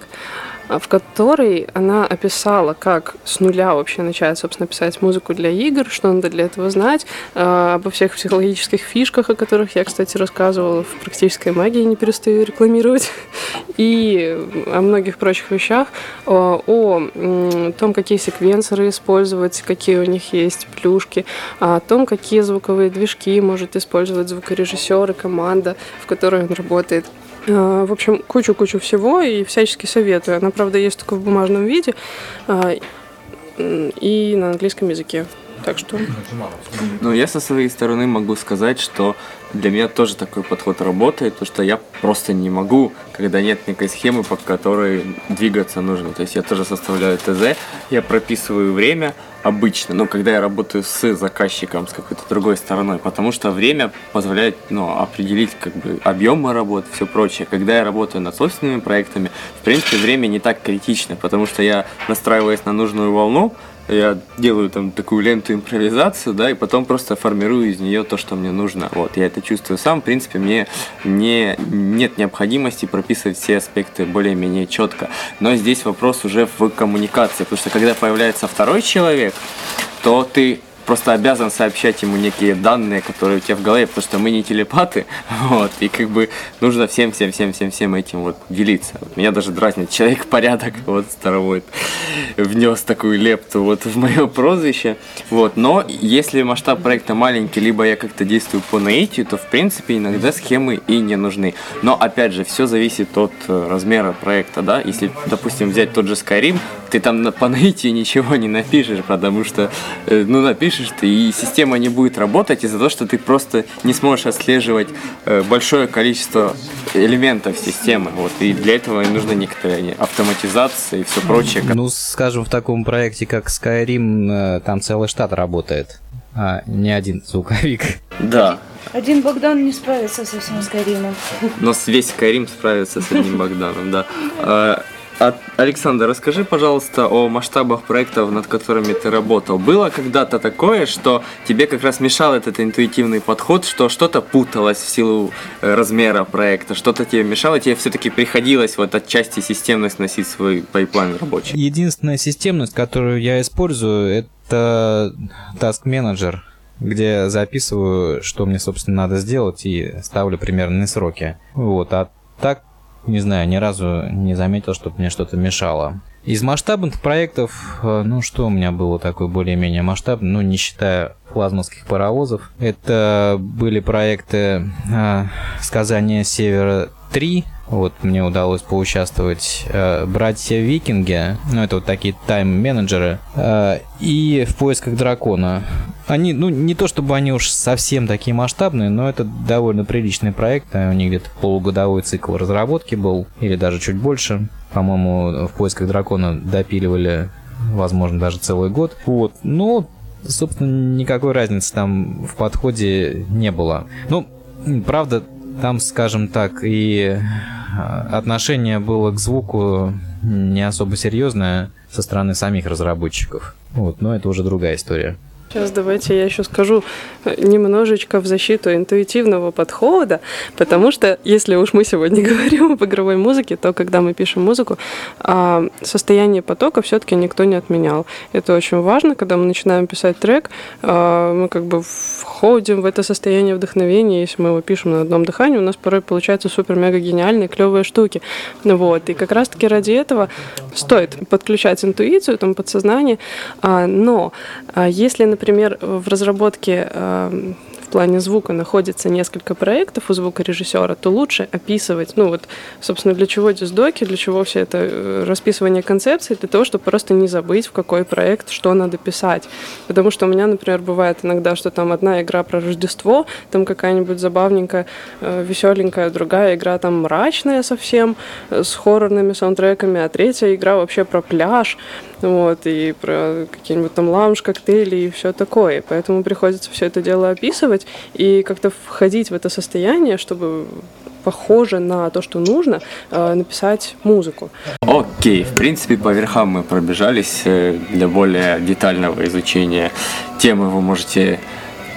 Speaker 3: в которой она описала, как с нуля вообще начать, собственно, писать музыку для игр, что надо для этого знать, а, обо всех психологических фишках, о которых я, кстати, рассказывала в «Практической магии», не перестаю рекламировать, и о многих прочих вещах, о, о том, какие секвенсоры использовать, какие у них есть плюшки, о том, какие звуковые движки может использовать звукорежиссер и команда, в которой он работает. А, В общем, кучу-кучу всего и всячески советую. Она, правда, есть только в бумажном виде м, и на английском языке. Так что
Speaker 1: Ну, я со своей стороны могу сказать, что для меня тоже такой подход работает, потому что я просто не могу, когда нет некой схемы, по которой двигаться нужно. То есть я тоже составляю ТЗ, я прописываю время обычно, ну, когда я работаю с заказчиком, с какой-то другой стороной, потому что время позволяет, ну, определить, как бы, объемы работы, все прочее. Когда я работаю над собственными проектами, в принципе, время не так критично, потому что я настраиваясь на нужную волну, я делаю там такую ленту импровизацию, да, и потом просто формирую из нее то, что мне нужно. Вот, я это чувствую сам. В принципе, мне не, нет необходимости прописывать все аспекты более-менее четко. Но здесь вопрос уже в коммуникации, потому что когда появляется второй человек, то ты просто обязан сообщать ему некие данные, которые у тебя в голове, потому что мы не телепаты, вот, и как бы нужно всем, всем, всем, всем, всем этим вот делиться. Меня даже дразнит человек порядок, вот, старовой, внес такую лепту вот в мое прозвище, вот, но если масштаб проекта маленький, либо я как-то действую по наитию, то, в принципе, иногда схемы и не нужны. Но, опять же, все зависит от э, размера проекта, да, если, допустим, взять тот же Skyrim, ты там по наитию ничего не напишешь, потому что, э, ну, напишешь ты, и система не будет работать из-за того, что ты просто не сможешь отслеживать э, большое количество элементов системы, вот, и для этого нужна некоторая автоматизация и все прочее.
Speaker 4: Ну, скажем, в таком проекте, как Skyrim, э, там целый штат работает, а не один звуковик.
Speaker 1: Да,
Speaker 2: Один Богдан не справится со всем Скайримом.
Speaker 1: но весь Skyrim справится с одним Богданом, да. А, Александр, расскажи, пожалуйста, о масштабах проектов, над которыми ты работал. Было когда-то такое, что тебе как раз мешал этот интуитивный подход, что что-то путалось в силу э, размера проекта, что-то тебе мешало, тебе все-таки приходилось вот отчасти системность вносить в свой pipeline рабочий?
Speaker 4: Единственная системность, которую я использую, это Task Manager, где записываю, что мне, собственно, надо сделать, и ставлю примерные сроки. Вот, а так, не знаю, ни разу не заметил, чтобы мне что-то мешало. Из масштабных проектов, э, ну что у меня было такое более-менее масштабное, ну не считая плазмовских паровозов, это были проекты э, «Сказание Севера 3», вот мне удалось поучаствовать э, братья Викинги, ну это вот такие тайм-менеджеры, э, и в поисках дракона. Они, ну не то чтобы они уж совсем такие масштабные, но это довольно приличный проект. У них где-то полугодовой цикл разработки был, или даже чуть больше. По-моему, в поисках дракона допиливали, возможно, даже целый год. Вот, но собственно, никакой разницы там в подходе не было. Ну, правда, там, скажем так, и а, отношение было к звуку не особо серьезное со стороны самих разработчиков. Вот, но это уже другая история.
Speaker 3: Сейчас давайте я еще скажу э, немножечко в защиту интуитивного подхода, потому что если уж мы сегодня говорим об игровой музыке, то когда мы пишем музыку, а, состояние потока все-таки никто не отменял. Это очень важно, когда мы начинаем писать трек, а, мы как бы входим в это состояние вдохновения, если мы его пишем на одном дыхании, у нас порой получаются супер-мега гениальные, клевые штуки. Вот. И как раз-таки ради этого стоит подключать интуицию, там, подсознание, А, но если, например, в разработке а, в плане звука находится несколько проектов у звукорежиссера, то лучше описывать, ну вот, собственно, для чего диздоки, для чего все это э, расписывание концепций, для того, чтобы просто не забыть, в какой проект что надо писать. Потому что у меня, например, бывает иногда, что там одна игра про Рождество, там какая-нибудь забавненькая, э, веселенькая, другая игра там мрачная совсем, э, с хоррорными саундтреками, а третья игра вообще про пляж. Вот, и про какие-нибудь там лаунж, коктейли и все такое. Поэтому приходится все это дело описывать и как-то входить в это состояние, чтобы похоже на то, что нужно, э, написать музыку.
Speaker 1: Окей, в принципе, по верхам мы пробежались. Э, Для более детального изучения темы вы можете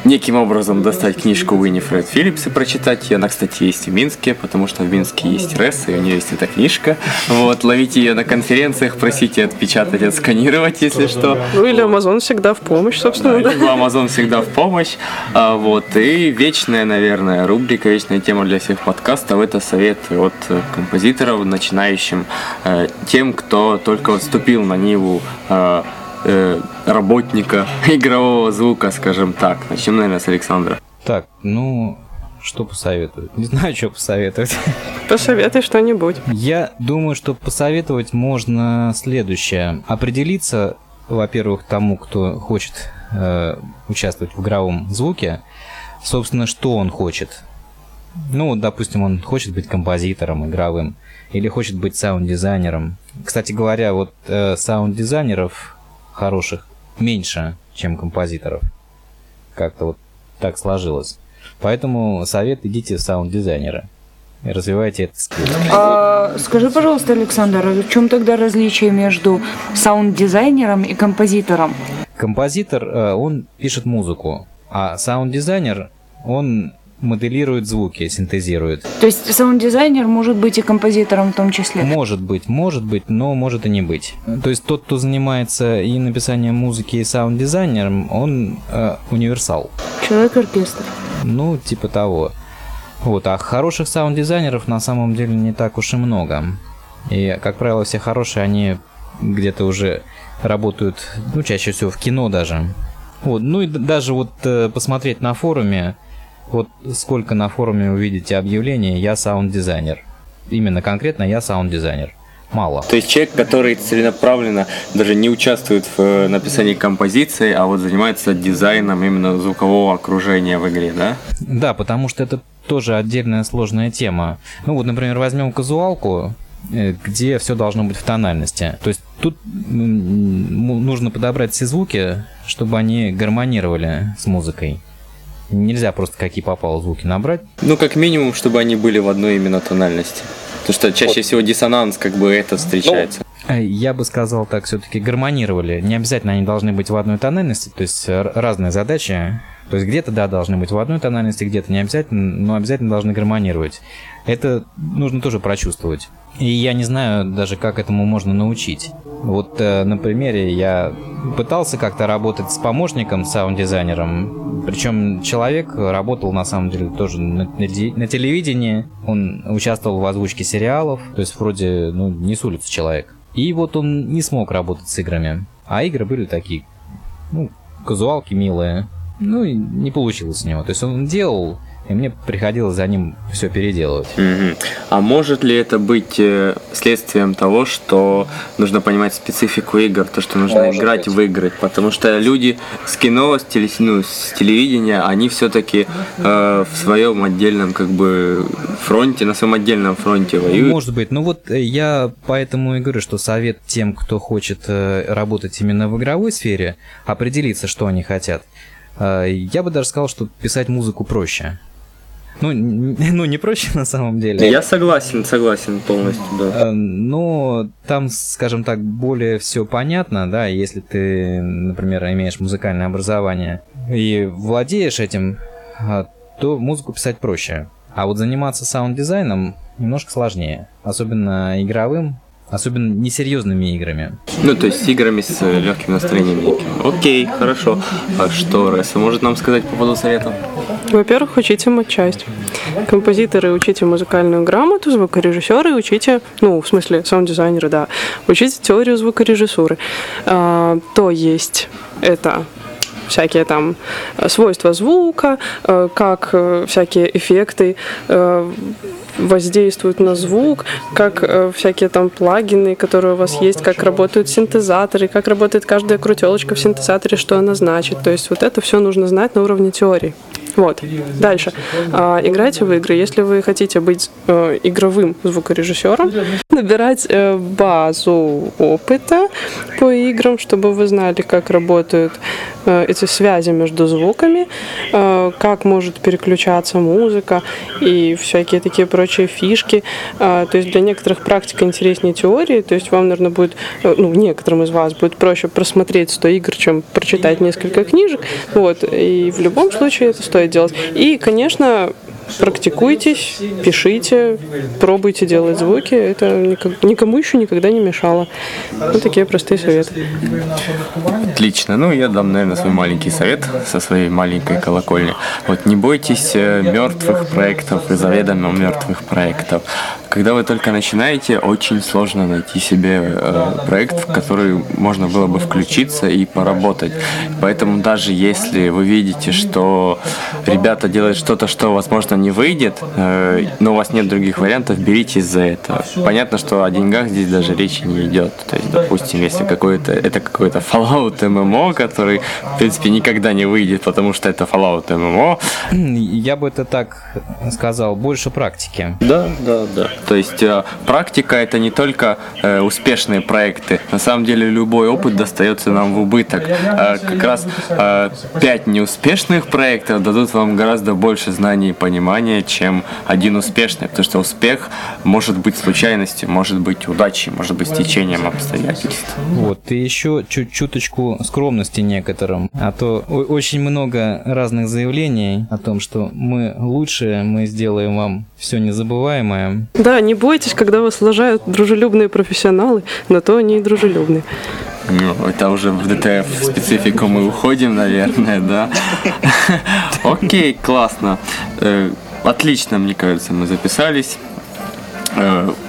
Speaker 1: неким образом достать книжку Уинифред Филлипс и прочитать ее. Она, кстати, есть в Минске, потому что в Минске есть РЭС, и у нее есть эта книжка. Вот, ловите ее на конференциях, просите отпечатать, отсканировать, если что.
Speaker 3: Ну или Amazon всегда в помощь, собственно. да.
Speaker 1: Либо Amazon всегда в помощь. А, вот. И вечная, наверное, рубрика, вечная тема для всех подкастов – это советы от э, композиторов, начинающим, э, тем, кто только вступил на Ниву э, работника игрового звука, скажем так. Начнем, наверное, с Александра.
Speaker 4: Так, ну, что посоветовать? Не знаю, что посоветовать.
Speaker 3: Посоветуй что-нибудь.
Speaker 4: Я думаю, что посоветовать можно следующее. Определиться, во-первых, тому, кто хочет э, участвовать в игровом звуке, собственно, что он хочет. Ну, допустим, он хочет быть композитором игровым или хочет быть саунд-дизайнером. Кстати говоря, вот э, саунд-дизайнеров хороших меньше, чем композиторов. Как-то вот так сложилось. Поэтому совет идите в саунд-дизайнера и развивайте этот skill.
Speaker 2: А, скажи, пожалуйста, Александр, а в чем тогда различие между саунд-дизайнером и композитором?
Speaker 4: Композитор, э, он пишет музыку, а саунд-дизайнер, он моделирует звуки, синтезирует.
Speaker 2: То есть саунд-дизайнер может быть и композитором в том числе?
Speaker 4: Может быть, может быть, но может и не быть. То есть тот, кто занимается и написанием музыки, и саунд-дизайнером, он э, универсал.
Speaker 2: Человек-оркестр.
Speaker 4: Ну, типа того. Вот, а хороших саунд-дизайнеров на самом деле не так уж и много. И, как правило, все хорошие, они где-то уже работают, ну, чаще всего в кино даже. Вот, ну и даже вот э, посмотреть на форуме, вот сколько на форуме увидите объявлений «Я саунд-дизайнер». Именно конкретно «Я саунд-дизайнер». Мало.
Speaker 1: То есть человек, который целенаправленно даже не участвует в э, написании композиции, а вот занимается дизайном именно звукового окружения в игре, да?
Speaker 4: Да, потому что это тоже отдельная сложная тема. Ну вот, например, возьмем казуалку, э, где все должно быть в тональности. То есть тут нужно подобрать все звуки, чтобы они гармонировали с музыкой. Нельзя просто какие попало звуки набрать.
Speaker 1: Ну, как минимум, чтобы они были в одной именно тональности. Потому что чаще всего диссонанс, как бы, это встречается.
Speaker 4: Э, Я бы сказал так, все-таки гармонировали. Не обязательно они должны быть в одной тональности, то есть р- разные задачи. То есть где-то, да, должны быть в одной тональности, где-то не обязательно, но обязательно должны гармонировать. Это нужно тоже прочувствовать. И я не знаю даже, как этому можно научить. Вот э, на примере я пытался как-то работать с помощником, саунд-дизайнером. Причем человек работал на самом деле тоже на, на на телевидении. Он участвовал в озвучке сериалов. То есть вроде, ну, не с улицы человек. И вот он не смог работать с играми. А игры были такие, ну, казуалки милые. Ну, и не получилось у него. То есть он делал, и мне приходилось за ним все переделывать.
Speaker 1: Мгм. А может ли это быть э, следствием того, что нужно понимать специфику игр, то, что нужно
Speaker 5: Может
Speaker 1: играть
Speaker 5: быть.
Speaker 1: в игры? Потому что люди с кино, с, теле- ну, с телевидения, они все-таки в своем отдельном как бы фронте, на своем отдельном фронте воюют.
Speaker 4: Может быть. Ну вот э, я поэтому и говорю, что совет тем, кто хочет э, работать именно в игровой сфере, определиться, что они хотят. Э, Я бы даже сказал, что писать музыку проще. Ну, ну не проще на самом деле.
Speaker 1: Я согласен, согласен полностью, да.
Speaker 4: Э, Но там, скажем так, более все понятно, да, если ты, например, имеешь музыкальное образование и владеешь этим, а, то музыку писать проще. А вот заниматься саунд-дизайном немножко сложнее, особенно игровым, особенно несерьезными играми.
Speaker 1: Ну, то есть с играми с э, легким настроением. Окей, хорошо. А что Ресса может нам сказать по поводу советов?
Speaker 3: Во-первых, учите матчасть. Композиторы учите музыкальную грамоту, звукорежиссеры учите, ну, в смысле, саунд-дизайнеры, да, учите теорию звукорежиссуры. А, то есть это всякие там свойства звука, э, как э, всякие эффекты э, воздействуют на звук, как всякие там плагины, которые у вас есть, как работают синтезаторы, как работает каждая крутелочка в синтезаторе, что она значит. То есть вот это все нужно знать на уровне теории. Вот. Дальше. А, играйте в игры. Если вы хотите быть э, игровым звукорежиссером, набирать э, базу опыта по играм, чтобы вы знали, как работают э, эти связи между звуками, э, как может переключаться музыка и всякие такие прочие фишки. А, то есть для некоторых практика интереснее теории, то есть вам, наверное, будет, э, ну, некоторым из вас будет проще просмотреть 100 игр, чем прочитать несколько книжек. Вот. И в любом случае это стоит делать. И, конечно, практикуйтесь, пишите, пробуйте делать звуки. Это никому еще никогда не мешало. Вот такие простые советы.
Speaker 1: Отлично. Ну, я дам, наверное, свой маленький совет со своей маленькой колокольни. Вот не бойтесь э, мертвых проектов и заведомо мертвых проектов. Когда вы только начинаете, очень сложно найти себе э, проект, в который можно было бы включиться и поработать. Поэтому даже если вы видите, что ребята делают что-то, что, возможно, не выйдет, э, но у вас нет других вариантов, беритесь за это. Понятно, что о деньгах здесь даже речи не идет. То есть, допустим, если какой-то это какой-то Fallout MMO, который, в принципе, никогда не выйдет, потому что это Fallout MMO.
Speaker 4: Я бы это так сказал, больше практики.
Speaker 1: Да, да, да. То есть э, практика это не только э, успешные проекты. На самом деле любой опыт достается нам в убыток. Э, как раз э, пять неуспешных проектов дадут вам гораздо больше знаний и понимания, чем один успешный. Потому что успех может быть случайностью, может быть удачей, может быть стечением обстоятельств.
Speaker 4: Вот, и еще чуть чуточку скромности некоторым, а то очень много разных заявлений о том, что мы лучшие, мы сделаем вам все незабываемое.
Speaker 3: Да, не бойтесь, когда вас лажают дружелюбные профессионалы, на то они и дружелюбные.
Speaker 1: Ну, это уже в ДТФ специфику мы уходим, наверное, да. Окей, классно. Э, Отлично, мне кажется, мы записались.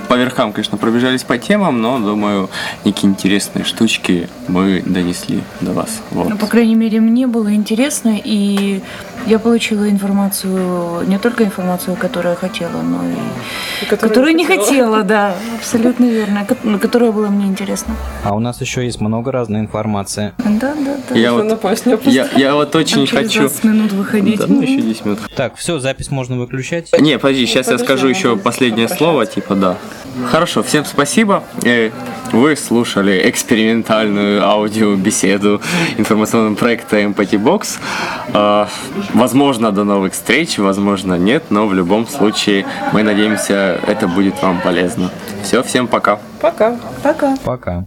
Speaker 1: По верхам, конечно, пробежались по темам, но, думаю, некие интересные штучки мы донесли до вас. Вот.
Speaker 2: Ну, по крайней мере, мне было интересно, и я получила информацию, не только информацию, которую я хотела, но и которую не хотела, да, абсолютно верно, ну, которая была мне интересна.
Speaker 4: А у нас еще есть много разной информации.
Speaker 2: Да, да, да.
Speaker 1: Я вот, я, я вот очень
Speaker 2: через
Speaker 1: хочу...
Speaker 2: 20 минут выходить.
Speaker 1: Да, ну, еще 10 минут.
Speaker 4: Так, все, запись можно выключать.
Speaker 1: Не, подожди, сейчас я скажу еще последнее слово, типа, да. Хорошо, всем спасибо. Э, Вы слушали экспериментальную аудиобеседу информационного проекта Empathy Box. А, Возможно, до новых встреч, возможно, нет, но в любом случае мы надеемся, это будет вам полезно. Все, всем пока.
Speaker 3: Пока.
Speaker 2: Пока.
Speaker 4: Пока.